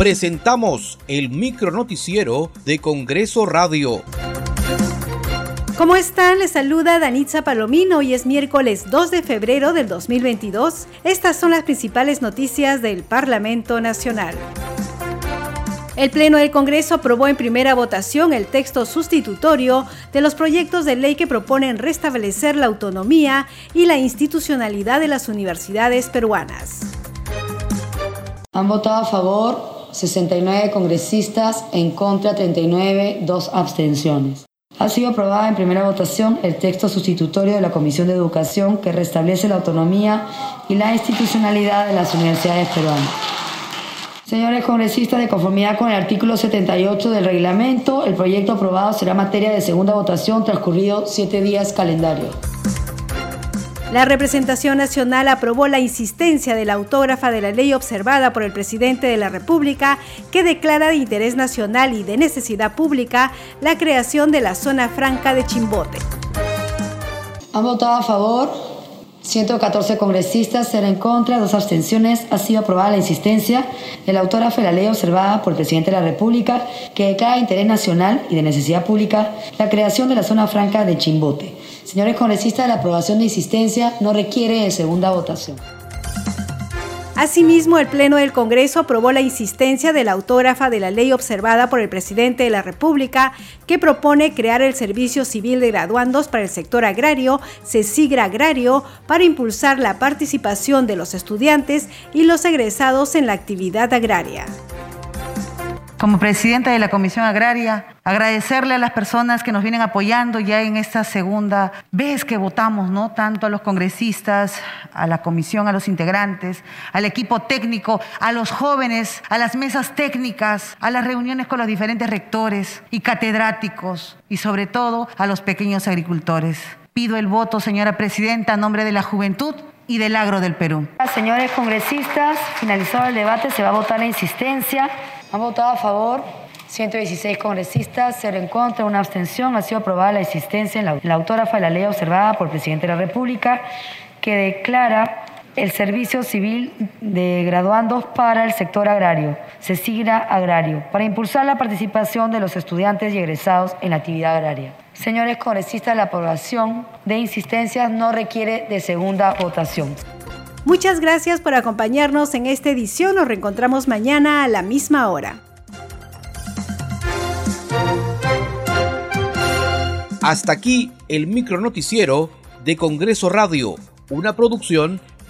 presentamos el micronoticiero de Congreso Radio. ¿Cómo están? Les saluda Danitza Palomino. Hoy es miércoles 2 de febrero del 2022. Estas son las principales noticias del Parlamento Nacional. El Pleno del Congreso aprobó en primera votación el texto sustitutorio de los proyectos de ley que proponen restablecer la autonomía y la institucionalidad de las universidades peruanas. Han votado a favor 69 congresistas, en contra 39, dos abstenciones. Ha sido aprobada en primera votación el texto sustitutorio de la Comisión de Educación que restablece la autonomía y la institucionalidad de las universidades peruanas. Señores congresistas, de conformidad con el artículo 78 del reglamento, el proyecto aprobado será materia de segunda votación transcurrido siete días calendario. La representación nacional aprobó la insistencia de la autógrafa de la ley observada por el presidente de la República que declara de interés nacional y de necesidad pública la creación de la zona franca de Chimbote. Han votado a favor 114 congresistas, 0 en contra, dos abstenciones. Ha sido aprobada la insistencia de la autora la ley observada por el presidente de la República que declara de interés nacional y de necesidad pública la creación de la zona franca de Chimbote. Señores congresistas, la aprobación de insistencia no requiere de segunda votación. Asimismo, el Pleno del Congreso aprobó la insistencia de la autógrafa de la ley observada por el presidente de la República, que propone crear el Servicio Civil de Graduandos para el sector agrario, CECIGRA Agrario, para impulsar la participación de los estudiantes y los egresados en la actividad agraria. Como presidenta de la Comisión Agraria, agradecerle a las personas que nos vienen apoyando ya en esta segunda vez que votamos, ¿no? Tanto a los congresistas, a la comisión, a los integrantes, al equipo técnico, a los jóvenes, a las mesas técnicas, a las reuniones con los diferentes rectores y catedráticos y sobre todo a los pequeños agricultores. Pido el voto, señora presidenta, a nombre de la juventud y del agro del Perú. Señores congresistas, finalizado el debate, se va a votar la insistencia. Han votado a favor 116 congresistas, 0 en contra, una abstención. Ha sido aprobada la existencia en la, la autógrafa de la ley observada por el presidente de la República que declara el servicio civil de graduandos para el sector agrario, CECIGRA Agrario, para impulsar la participación de los estudiantes y egresados en la actividad agraria. Señores congresistas, la aprobación de insistencias no requiere de segunda votación. Muchas gracias por acompañarnos en esta edición. Nos reencontramos mañana a la misma hora. Hasta aquí el micronoticiero de Congreso Radio, una producción